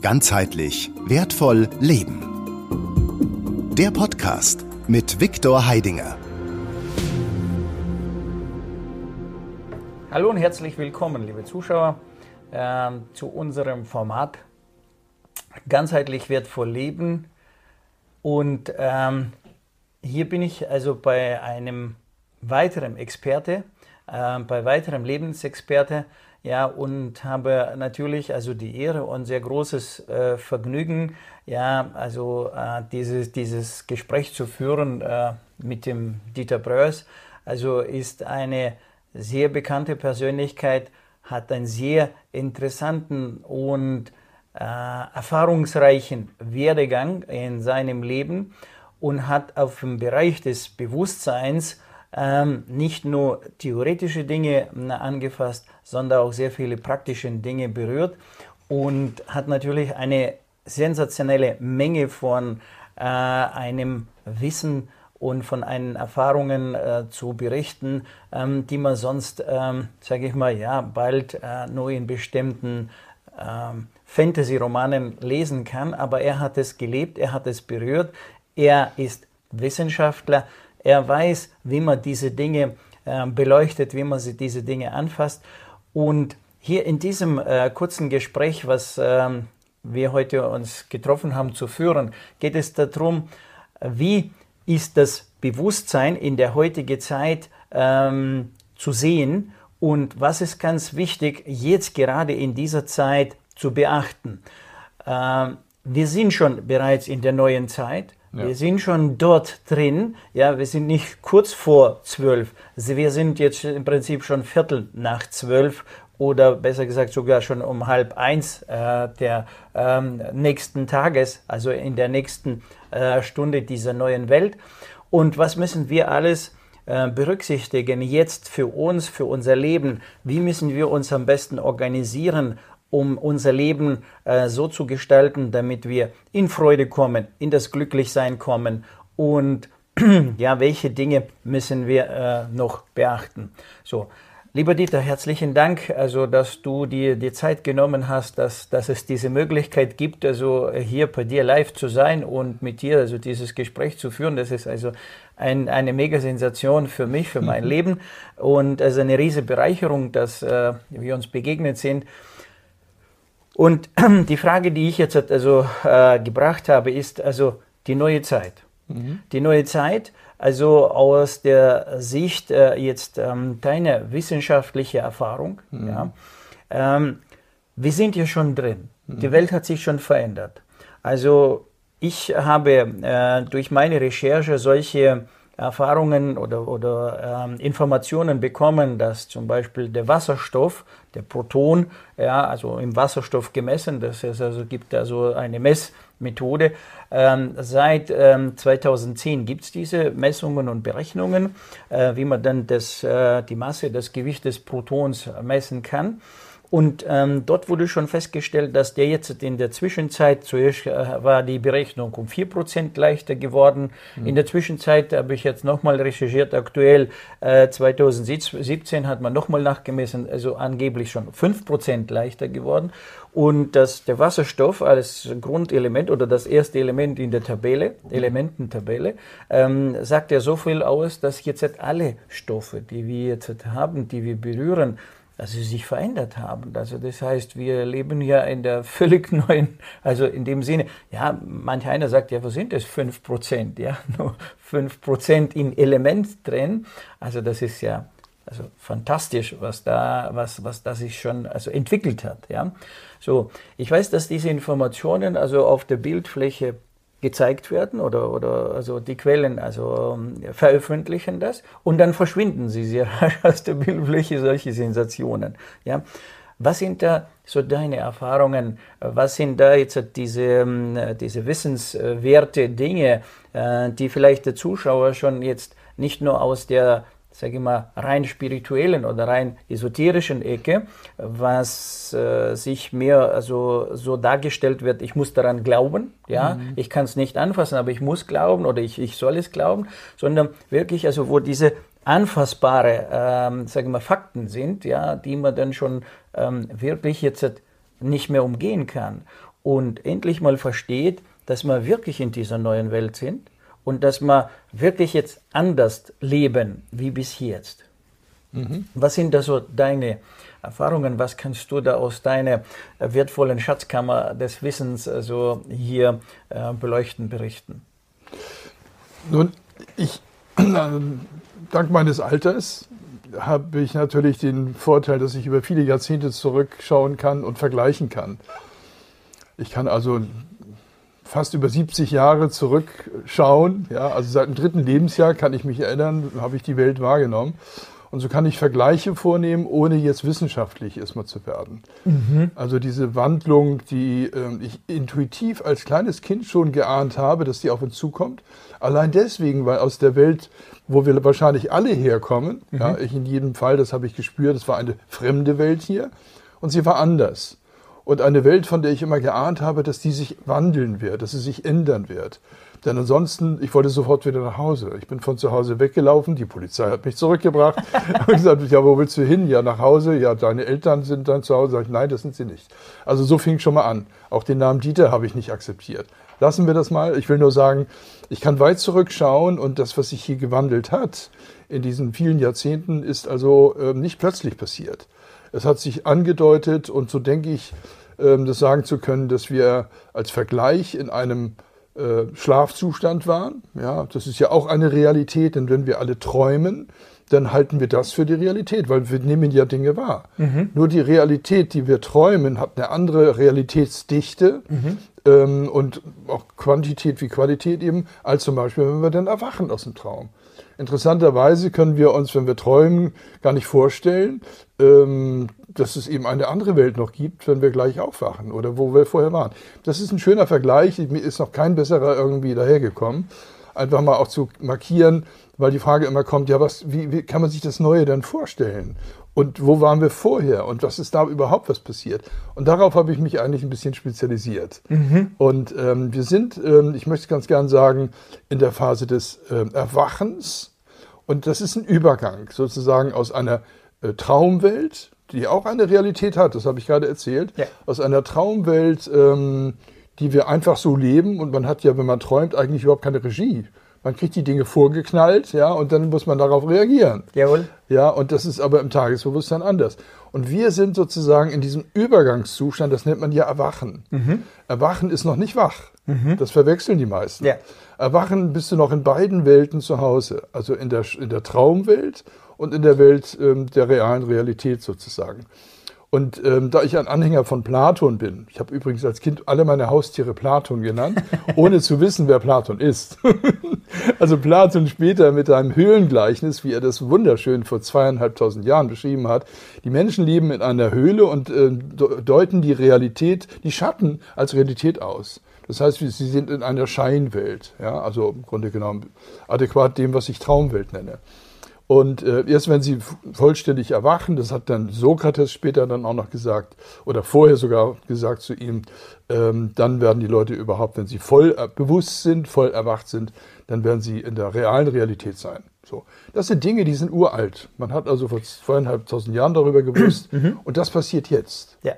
Ganzheitlich wertvoll leben. Der Podcast mit Viktor Heidinger. Hallo und herzlich willkommen, liebe Zuschauer, äh, zu unserem Format Ganzheitlich wertvoll leben. Und ähm, hier bin ich also bei einem weiteren Experte, äh, bei weiterem Lebensexperte, ja, und habe natürlich also die Ehre und sehr großes äh, Vergnügen, ja, also äh, dieses, dieses Gespräch zu führen äh, mit dem Dieter Bröers. Also ist eine sehr bekannte Persönlichkeit, hat einen sehr interessanten und äh, erfahrungsreichen Werdegang in seinem Leben und hat auf dem Bereich des Bewusstseins ähm, nicht nur theoretische Dinge äh, angefasst, sondern auch sehr viele praktische Dinge berührt und hat natürlich eine sensationelle Menge von äh, einem Wissen und von einen Erfahrungen äh, zu berichten, ähm, die man sonst, ähm, sage ich mal, ja, bald äh, nur in bestimmten ähm, Fantasy-Romanen lesen kann. Aber er hat es gelebt, er hat es berührt, er ist Wissenschaftler, er weiß, wie man diese Dinge äh, beleuchtet, wie man diese Dinge anfasst. Und hier in diesem äh, kurzen Gespräch, was ähm, wir heute uns getroffen haben zu führen, geht es darum, wie ist das Bewusstsein in der heutigen Zeit ähm, zu sehen und was ist ganz wichtig, jetzt gerade in dieser Zeit zu beachten. Ähm, wir sind schon bereits in der neuen Zeit. Ja. Wir sind schon dort drin. Ja, wir sind nicht kurz vor zwölf. Also wir sind jetzt im Prinzip schon Viertel nach zwölf oder besser gesagt sogar schon um halb eins äh, der ähm, nächsten Tages, also in der nächsten äh, Stunde dieser neuen Welt. Und was müssen wir alles äh, berücksichtigen jetzt für uns, für unser Leben? Wie müssen wir uns am besten organisieren, um unser Leben äh, so zu gestalten, damit wir in Freude kommen, in das Glücklichsein kommen und ja, welche Dinge müssen wir äh, noch beachten? So, Lieber Dieter, herzlichen Dank, also dass du dir die Zeit genommen hast, dass, dass es diese Möglichkeit gibt, also hier bei dir live zu sein und mit dir also dieses Gespräch zu führen. Das ist also ein, eine mega Sensation für mich, für mein mhm. Leben und also eine riesige Bereicherung, dass äh, wir uns begegnet sind. Und die Frage, die ich jetzt also äh, gebracht habe, ist also die neue Zeit. Mhm. Die neue Zeit, also aus der Sicht äh, jetzt ähm, deiner wissenschaftlichen Erfahrung, mhm. ja, ähm, wir sind ja schon drin. Mhm. Die Welt hat sich schon verändert. Also ich habe äh, durch meine Recherche solche Erfahrungen oder, oder ähm, Informationen bekommen, dass zum Beispiel der Wasserstoff, der Proton, ja, also im Wasserstoff gemessen, das es also gibt also eine Messmethode. Ähm, seit ähm, 2010 gibt es diese Messungen und Berechnungen, äh, wie man dann das, äh, die Masse, das Gewicht des Protons messen kann. Und ähm, dort wurde schon festgestellt, dass der jetzt in der Zwischenzeit, zuerst äh, war die Berechnung um 4% leichter geworden. Mhm. In der Zwischenzeit habe ich jetzt nochmal recherchiert, aktuell äh, 2017 hat man nochmal nachgemessen, also angeblich schon 5% leichter geworden. Und dass der Wasserstoff als Grundelement oder das erste Element in der Tabelle, mhm. Elemententabelle, ähm, sagt ja so viel aus, dass jetzt alle Stoffe, die wir jetzt haben, die wir berühren, dass sie sich verändert haben. Also das heißt, wir leben ja in der völlig neuen, also in dem Sinne, ja, manch einer sagt, ja, wo sind das? Fünf Prozent, ja, nur fünf Prozent in Element drin. Also das ist ja, also fantastisch, was da, was, was da sich schon also entwickelt hat, ja. So, ich weiß, dass diese Informationen also auf der Bildfläche gezeigt werden oder, oder also die Quellen also ähm, veröffentlichen das und dann verschwinden sie sehr rasch aus der Bildfläche solche Sensationen. Ja. Was sind da so deine Erfahrungen? Was sind da jetzt diese, ähm, diese wissenswerte Dinge, äh, die vielleicht der Zuschauer schon jetzt nicht nur aus der sage ich mal, rein spirituellen oder rein esoterischen Ecke, was äh, sich mir also so dargestellt wird, ich muss daran glauben, ja, mhm. ich kann es nicht anfassen, aber ich muss glauben oder ich, ich soll es glauben, sondern wirklich, also wo diese anfassbare, ähm, sagen wir, Fakten sind, ja, die man dann schon ähm, wirklich jetzt nicht mehr umgehen kann und endlich mal versteht, dass wir wirklich in dieser neuen Welt sind und dass wir wirklich jetzt anders leben wie bis jetzt. Mhm. Was sind da so deine Erfahrungen? Was kannst du da aus deiner wertvollen Schatzkammer des Wissens also hier äh, beleuchten, berichten? Nun, ich, äh, dank meines Alters habe ich natürlich den Vorteil, dass ich über viele Jahrzehnte zurückschauen kann und vergleichen kann. Ich kann also fast über 70 Jahre zurückschauen. Ja, also seit dem dritten Lebensjahr kann ich mich erinnern, habe ich die Welt wahrgenommen. Und so kann ich Vergleiche vornehmen, ohne jetzt wissenschaftlich erstmal zu werden. Mhm. Also diese Wandlung, die äh, ich intuitiv als kleines Kind schon geahnt habe, dass die auf uns zukommt. Allein deswegen, weil aus der Welt, wo wir wahrscheinlich alle herkommen, mhm. ja, ich in jedem Fall, das habe ich gespürt, es war eine fremde Welt hier und sie war anders und eine Welt, von der ich immer geahnt habe, dass die sich wandeln wird, dass sie sich ändern wird. Denn ansonsten, ich wollte sofort wieder nach Hause. Ich bin von zu Hause weggelaufen, die Polizei hat mich zurückgebracht und gesagt, ja, wo willst du hin? Ja, nach Hause. Ja, deine Eltern sind dann zu Hause. Sag ich, nein, das sind sie nicht. Also so fing schon mal an. Auch den Namen Dieter habe ich nicht akzeptiert. Lassen wir das mal. Ich will nur sagen, ich kann weit zurückschauen und das, was sich hier gewandelt hat in diesen vielen Jahrzehnten, ist also äh, nicht plötzlich passiert. Es hat sich angedeutet und so denke ich, das sagen zu können, dass wir als Vergleich in einem äh, Schlafzustand waren. Ja, das ist ja auch eine Realität, denn wenn wir alle träumen, dann halten wir das für die Realität, weil wir nehmen ja Dinge wahr. Mhm. Nur die Realität, die wir träumen, hat eine andere Realitätsdichte mhm. ähm, und auch Quantität wie Qualität eben, als zum Beispiel, wenn wir dann erwachen aus dem Traum. Interessanterweise können wir uns, wenn wir träumen, gar nicht vorstellen, ähm, dass es eben eine andere Welt noch gibt, wenn wir gleich aufwachen oder wo wir vorher waren. Das ist ein schöner Vergleich. Mir ist noch kein besserer irgendwie dahergekommen. Einfach mal auch zu markieren, weil die Frage immer kommt, ja, was, wie, wie kann man sich das Neue denn vorstellen? Und wo waren wir vorher? Und was ist da überhaupt was passiert? Und darauf habe ich mich eigentlich ein bisschen spezialisiert. Mhm. Und ähm, wir sind, ähm, ich möchte ganz gern sagen, in der Phase des ähm, Erwachens. Und das ist ein Übergang sozusagen aus einer äh, Traumwelt, die auch eine Realität hat, das habe ich gerade erzählt, ja. aus einer Traumwelt, ähm, die wir einfach so leben. Und man hat ja, wenn man träumt, eigentlich überhaupt keine Regie. Man kriegt die Dinge vorgeknallt, ja, und dann muss man darauf reagieren. Jawohl. Ja, und das ist aber im Tagesbewusstsein anders. Und wir sind sozusagen in diesem Übergangszustand, das nennt man ja Erwachen. Mhm. Erwachen ist noch nicht wach. Mhm. Das verwechseln die meisten. Ja. Erwachen bist du noch in beiden Welten zu Hause. Also in der, in der Traumwelt und in der Welt ähm, der realen Realität sozusagen. Und ähm, da ich ein Anhänger von Platon bin, ich habe übrigens als Kind alle meine Haustiere Platon genannt, ohne zu wissen, wer Platon ist. also Platon später mit einem Höhlengleichnis, wie er das wunderschön vor zweieinhalbtausend Jahren beschrieben hat. Die Menschen leben in einer Höhle und äh, deuten die Realität, die Schatten als Realität aus. Das heißt, sie sind in einer Scheinwelt, ja, also im Grunde genommen adäquat dem, was ich Traumwelt nenne. Und äh, erst wenn sie vollständig erwachen, das hat dann Sokrates später dann auch noch gesagt, oder vorher sogar gesagt zu ihm, ähm, dann werden die Leute überhaupt, wenn sie voll äh, bewusst sind, voll erwacht sind, dann werden sie in der realen Realität sein. So. Das sind Dinge, die sind uralt. Man hat also vor zweieinhalbtausend Jahren darüber gewusst. Mhm. Und das passiert jetzt. Ja.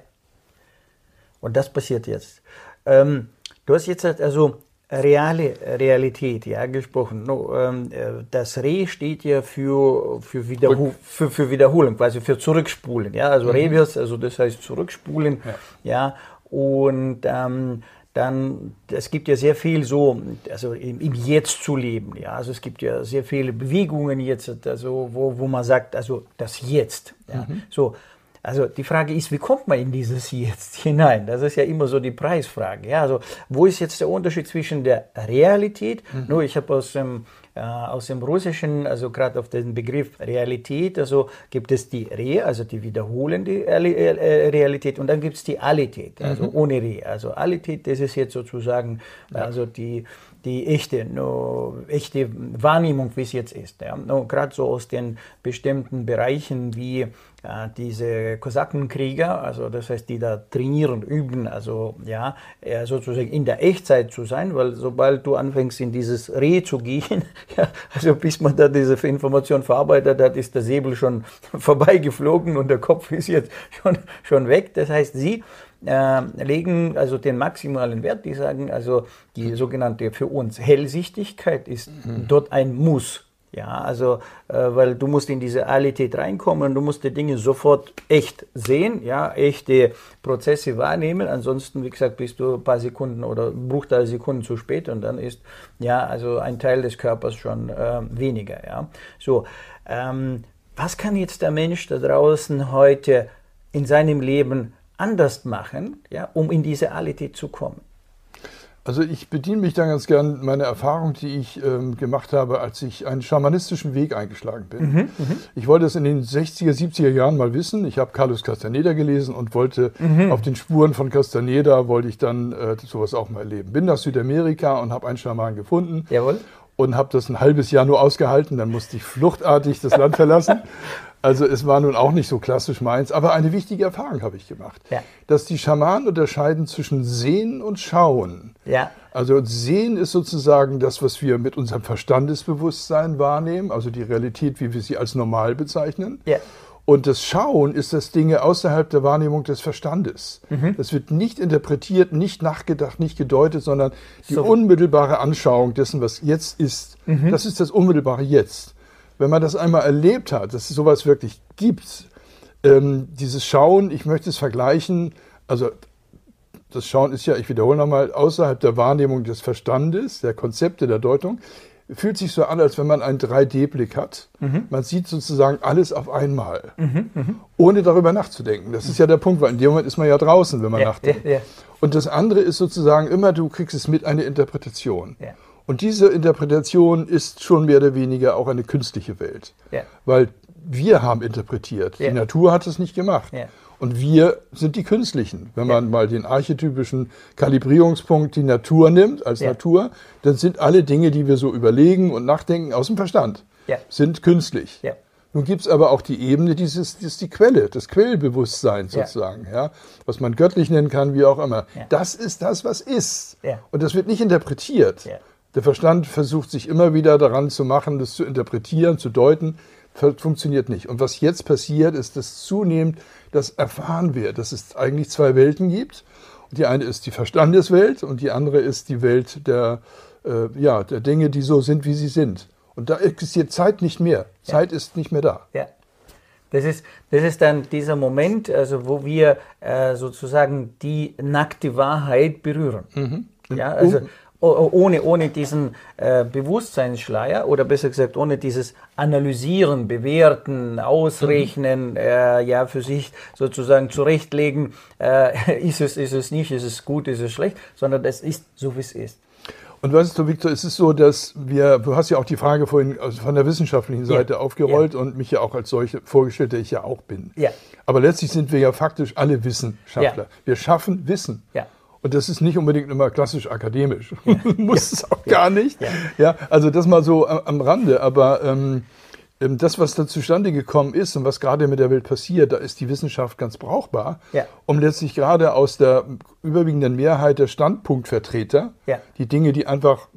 Und das passiert jetzt. Ähm, du hast jetzt also reale Realität ja, gesprochen. No, ähm, äh, das Re steht ja für, für, Wiederhol für, für Wiederholung, quasi für Zurückspulen. Ja? Also mhm. Reverse, also das heißt Zurückspulen. Ja. ja? Und ähm, dann, es gibt ja sehr viel so, also im, im, Jetzt zu leben. Ja? Also es gibt ja sehr viele Bewegungen jetzt, also wo, wo man sagt, also das Jetzt. Ja? Mhm. So, also die Frage ist, wie kommt man in dieses Jetzt hinein? Das ist ja immer so die Preisfrage. Ja, also wo ist jetzt der Unterschied zwischen der Realität? Mhm. Nur ich habe aus dem äh, aus dem Russischen, also gerade auf den Begriff Realität, also gibt es die Re, also die wiederholende äh, Realität, und dann gibt es die Alität, also mhm. ohne Re. Also Alität, das ist jetzt sozusagen also die die echte, no, echte Wahrnehmung, wie es jetzt ist. Ja. Gerade so aus den bestimmten Bereichen wie äh, diese Kosakenkrieger, also das heißt, die da trainieren, üben, also ja, sozusagen in der Echtzeit zu sein, weil sobald du anfängst, in dieses Reh zu gehen, ja, also bis man da diese Information verarbeitet hat, ist der Säbel schon vorbeigeflogen und der Kopf ist jetzt schon, schon weg. Das heißt, sie äh, legen also den maximalen Wert. Die sagen also, die sogenannte für uns Hellsichtigkeit ist mhm. dort ein Muss. Ja, also, äh, weil du musst in diese Realität reinkommen, du musst die Dinge sofort echt sehen, ja, echte Prozesse wahrnehmen. Ansonsten, wie gesagt, bist du ein paar Sekunden oder Bruchteil Sekunden zu spät und dann ist, ja, also ein Teil des Körpers schon äh, weniger, ja. So, ähm, was kann jetzt der Mensch da draußen heute in seinem Leben anders machen, ja, um in diese Realität zu kommen? Also ich bediene mich da ganz gern meiner Erfahrung, die ich ähm, gemacht habe, als ich einen schamanistischen Weg eingeschlagen bin. Mhm, mhm. ich wollte es in den 60er, 70er Jahren mal wissen. Ich habe Carlos Castaneda gelesen und wollte mhm. auf den Spuren von Castaneda, wollte ich dann äh, sowas auch mal erleben. Bin nach Südamerika und habe einen Schaman gefunden. Jawohl. Und habe das ein halbes Jahr nur ausgehalten. Dann musste ich fluchtartig das Land verlassen. Also es war nun auch nicht so klassisch meins, aber eine wichtige Erfahrung habe ich gemacht. Ja. Dass die Schamanen unterscheiden zwischen Sehen und Schauen. Ja. Also Sehen ist sozusagen das, was wir mit unserem Verstandesbewusstsein wahrnehmen, also die Realität, wie wir sie als normal bezeichnen. Ja. Und das Schauen ist das Dinge außerhalb der Wahrnehmung des Verstandes. Mhm. Das wird nicht interpretiert, nicht nachgedacht, nicht gedeutet, sondern die so. unmittelbare Anschauung dessen, was jetzt ist. Mhm. Das ist das unmittelbare Jetzt wenn man das einmal erlebt hat, dass es sowas wirklich gibt, ähm, dieses Schauen, ich möchte es vergleichen, also das Schauen ist ja, ich wiederhole nochmal, außerhalb der Wahrnehmung des Verstandes, der Konzepte, der Deutung, fühlt sich so an, als wenn man einen 3D-Blick hat. Mhm. Man sieht sozusagen alles auf einmal, mhm, mh. ohne darüber nachzudenken. Das ist ja der Punkt, weil in dem Moment ist man ja draußen, wenn man ja, nachdenkt. Ja, ja. Und das andere ist sozusagen immer, du kriegst es mit, eine Interpretation. Ja. Und diese Interpretation ist schon mehr oder weniger auch eine künstliche Welt. Ja. Weil wir haben interpretiert. Ja. Die Natur hat es nicht gemacht. Ja. Und wir sind die Künstlichen. Wenn man mal den archetypischen Kalibrierungspunkt die Natur nimmt als Natur, dann sind alle Dinge, die wir so überlegen und nachdenken, aus dem Verstand. Sind künstlich. Nun gibt es aber auch die Ebene, dieses, das ist die Quelle, das Quellbewusstsein sozusagen, ja. ja. was man göttlich nennen kann, wie auch immer. Ja. Das ist das, was ist. Ja. Und das wird nicht interpretiert. Der Verstand versucht sich immer wieder daran zu machen, das zu interpretieren, zu deuten. Funktioniert nicht. Und was jetzt passiert, ist, dass zunehmend das erfahren wird, dass es eigentlich zwei Welten gibt. Die eine ist die Verstandeswelt und die andere ist die Welt der, äh, ja, der Dinge, die so sind, wie sie sind. Und da existiert Zeit nicht mehr. Ja. Zeit ist nicht mehr da. Ja. Das ist, das ist dann dieser Moment, also wo wir äh, sozusagen die nackte Wahrheit berühren. Mhm. Ja, also, ohne, ohne diesen äh, Bewusstseinsschleier oder besser gesagt ohne dieses Analysieren, Bewerten, Ausrechnen, mhm. äh, ja für sich sozusagen zurechtlegen, äh, ist es, ist es nicht, ist es gut, ist es schlecht, sondern es ist so, wie es ist. Und weißt du, Victor, es ist so, dass wir, du hast ja auch die Frage vorhin also von der wissenschaftlichen Seite ja. aufgerollt ja. und mich ja auch als solche vorgestellt, der ich ja auch bin. Ja. Aber letztlich sind wir ja faktisch alle Wissenschaftler. Wir schaffen Wissen. Ja. Und das ist nicht unbedingt immer klassisch akademisch. Ja. Muss es auch gar nicht. Ja. also das mal so am Rande. Aber ähm, ähm, das, was da zustande gekommen ist und was gerade mit der Welt passiert, da ist die Wissenschaft ganz brauchbar, ja. um letztlich gerade aus der überwiegenden Mehrheit der Standpunktvertreter, ja. die Dinge, die einfach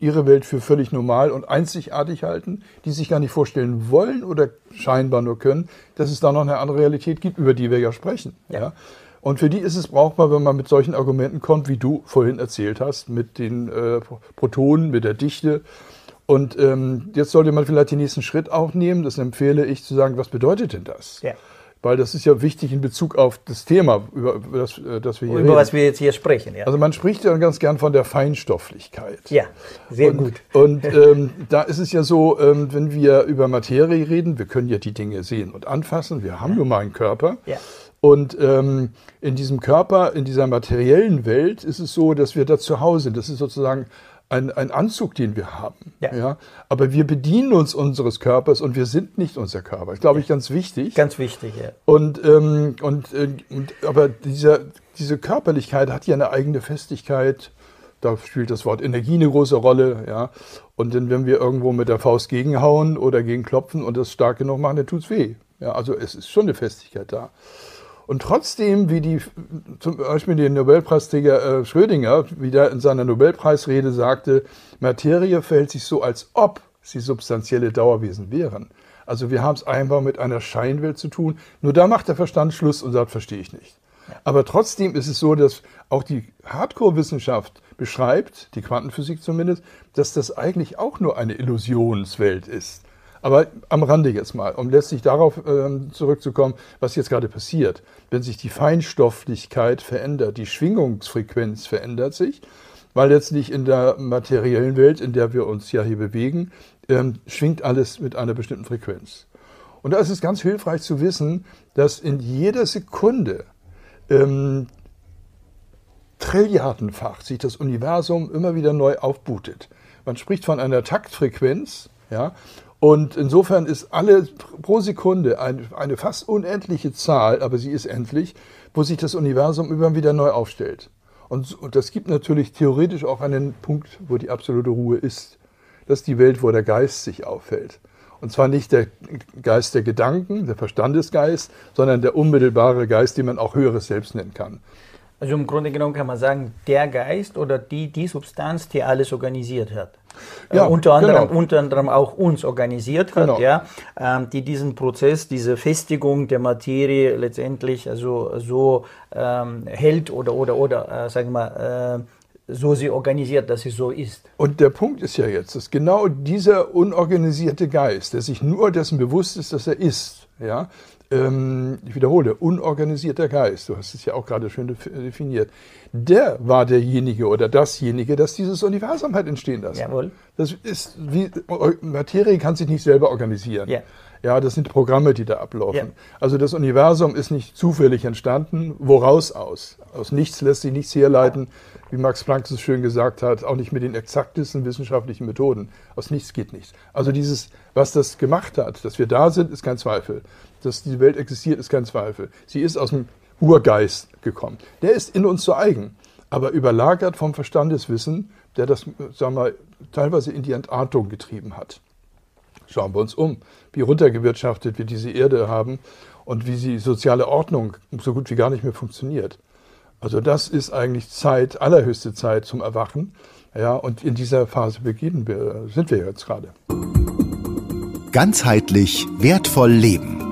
ihre Welt für völlig normal und einzigartig halten, die sich gar nicht vorstellen wollen oder scheinbar nur können, dass es da noch eine andere Realität gibt, über die wir ja sprechen. Ja. Und für die ist es brauchbar, wenn man mit solchen Argumenten kommt, wie du vorhin erzählt hast, mit den äh, Protonen, mit der Dichte. Und ähm, jetzt sollte man vielleicht den nächsten Schritt auch nehmen. Das empfehle ich zu sagen, was bedeutet denn das? Ja. Weil das ist ja wichtig in Bezug auf das Thema, über, über das, äh, das wir hier Über reden. was wir jetzt hier sprechen, ja. Also man spricht ja ganz gern von der Feinstofflichkeit. Ja, sehr und, gut. Und ähm, da ist es ja so, ähm, wenn wir über Materie reden, wir können ja die Dinge sehen und anfassen. Wir haben ja. nun mal einen Körper. Ja. Und ähm, in diesem Körper, in dieser materiellen Welt ist es so, dass wir da zu Hause sind. Das ist sozusagen ein, ein Anzug, den wir haben. Ja. ja. Aber wir bedienen uns unseres Körpers und wir sind nicht unser Körper. Das glaube ich ganz wichtig. Ganz wichtig, ja. Und, ähm, und, äh, und aber dieser, diese Körperlichkeit hat ja eine eigene Festigkeit. Da spielt das Wort Energie eine große Rolle, ja. Und dann, wenn wir irgendwo mit der Faust gegenhauen oder gegenklopfen und das stark genug machen, dann tut's weh. Ja, also es ist schon eine Festigkeit da. Und trotzdem, wie die, zum Beispiel der Nobelpreisträger äh, Schrödinger wieder in seiner Nobelpreisrede sagte, Materie verhält sich so, als ob sie substanzielle Dauerwesen wären. Also wir haben es einfach mit einer Scheinwelt zu tun. Nur da macht der Verstand Schluss und sagt, verstehe ich nicht. Aber trotzdem ist es so, dass auch die Hardcore-Wissenschaft beschreibt, die Quantenphysik zumindest, dass das eigentlich auch nur eine Illusionswelt ist. Aber am Rande jetzt mal, um letztlich darauf äh, zurückzukommen, was jetzt gerade passiert. Wenn sich die Feinstofflichkeit verändert, die Schwingungsfrequenz verändert sich, weil letztlich in der materiellen Welt, in der wir uns ja hier bewegen, ähm, schwingt alles mit einer bestimmten Frequenz. Und da ist es ganz hilfreich zu wissen, dass in jeder Sekunde ähm, trilliardenfach sich das Universum immer wieder neu aufbootet. Man spricht von einer Taktfrequenz, ja, und insofern ist alle pro Sekunde eine, eine fast unendliche Zahl, aber sie ist endlich, wo sich das Universum immer wieder neu aufstellt. Und, und das gibt natürlich theoretisch auch einen Punkt, wo die absolute Ruhe ist. Das ist die Welt, wo der Geist sich auffällt. Und zwar nicht der Geist der Gedanken, der Verstandesgeist, sondern der unmittelbare Geist, den man auch höheres Selbst nennen kann. Also im Grunde genommen kann man sagen, der Geist oder die, die Substanz, die alles organisiert hat. Ja, äh, unter, anderem, genau. unter anderem auch uns organisiert hat, genau. ja, ähm, die diesen Prozess, diese Festigung der Materie letztendlich also so ähm, hält oder oder oder äh, sagen wir mal äh, so sie organisiert, dass sie so ist. Und der Punkt ist ja jetzt, dass genau dieser unorganisierte Geist, der sich nur dessen bewusst ist, dass er ist, ja, ähm, ich wiederhole, unorganisierter Geist, du hast es ja auch gerade schön definiert, der war derjenige oder dasjenige, das dieses Universum hat entstehen lassen. Jawohl. Das ist wie, Materie kann sich nicht selber organisieren. Ja. Ja, das sind Programme, die da ablaufen. Ja. Also das Universum ist nicht zufällig entstanden. Woraus aus? Aus nichts lässt sich nichts herleiten, wie Max Planck es schön gesagt hat, auch nicht mit den exaktesten wissenschaftlichen Methoden. Aus nichts geht nichts. Also dieses, was das gemacht hat, dass wir da sind, ist kein Zweifel dass die Welt existiert, ist kein Zweifel. Sie ist aus dem Urgeist gekommen. Der ist in uns so eigen, aber überlagert vom Verstandeswissen, der das, sagen wir, teilweise in die Entartung getrieben hat. Schauen wir uns um, wie runtergewirtschaftet wir diese Erde haben und wie die soziale Ordnung so gut wie gar nicht mehr funktioniert. Also das ist eigentlich Zeit, allerhöchste Zeit zum Erwachen. Ja, und in dieser Phase beginnen wir, sind wir jetzt gerade. Ganzheitlich wertvoll leben.